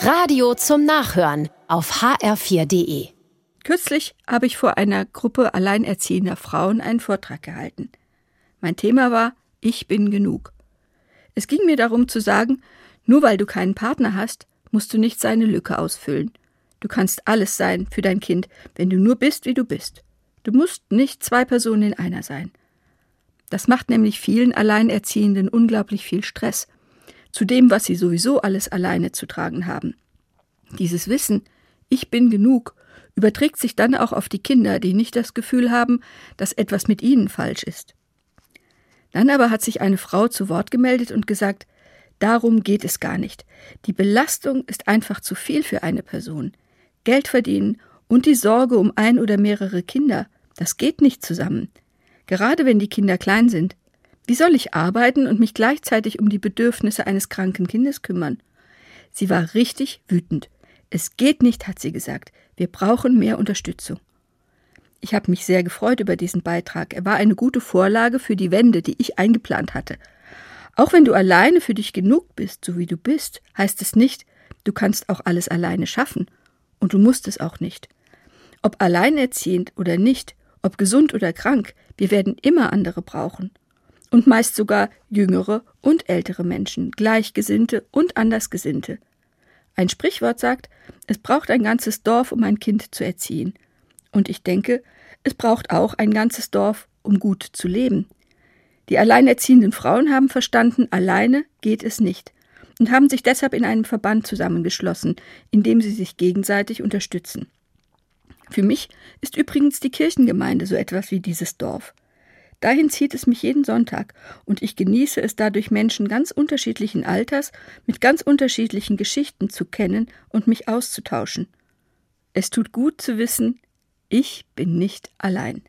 Radio zum Nachhören auf hr4.de. Kürzlich habe ich vor einer Gruppe alleinerziehender Frauen einen Vortrag gehalten. Mein Thema war Ich bin genug. Es ging mir darum zu sagen, nur weil du keinen Partner hast, musst du nicht seine Lücke ausfüllen. Du kannst alles sein für dein Kind, wenn du nur bist, wie du bist. Du musst nicht zwei Personen in einer sein. Das macht nämlich vielen Alleinerziehenden unglaublich viel Stress zu dem, was sie sowieso alles alleine zu tragen haben. Dieses Wissen, ich bin genug, überträgt sich dann auch auf die Kinder, die nicht das Gefühl haben, dass etwas mit ihnen falsch ist. Dann aber hat sich eine Frau zu Wort gemeldet und gesagt, darum geht es gar nicht. Die Belastung ist einfach zu viel für eine Person. Geld verdienen und die Sorge um ein oder mehrere Kinder, das geht nicht zusammen. Gerade wenn die Kinder klein sind, wie soll ich arbeiten und mich gleichzeitig um die Bedürfnisse eines kranken Kindes kümmern? Sie war richtig wütend. Es geht nicht, hat sie gesagt. Wir brauchen mehr Unterstützung. Ich habe mich sehr gefreut über diesen Beitrag. Er war eine gute Vorlage für die Wende, die ich eingeplant hatte. Auch wenn du alleine für dich genug bist, so wie du bist, heißt es nicht, du kannst auch alles alleine schaffen. Und du musst es auch nicht. Ob alleinerziehend oder nicht, ob gesund oder krank, wir werden immer andere brauchen und meist sogar jüngere und ältere Menschen, Gleichgesinnte und Andersgesinnte. Ein Sprichwort sagt, es braucht ein ganzes Dorf, um ein Kind zu erziehen. Und ich denke, es braucht auch ein ganzes Dorf, um gut zu leben. Die alleinerziehenden Frauen haben verstanden, alleine geht es nicht und haben sich deshalb in einem Verband zusammengeschlossen, in dem sie sich gegenseitig unterstützen. Für mich ist übrigens die Kirchengemeinde so etwas wie dieses Dorf. Dahin zieht es mich jeden Sonntag, und ich genieße es dadurch, Menschen ganz unterschiedlichen Alters mit ganz unterschiedlichen Geschichten zu kennen und mich auszutauschen. Es tut gut zu wissen, ich bin nicht allein.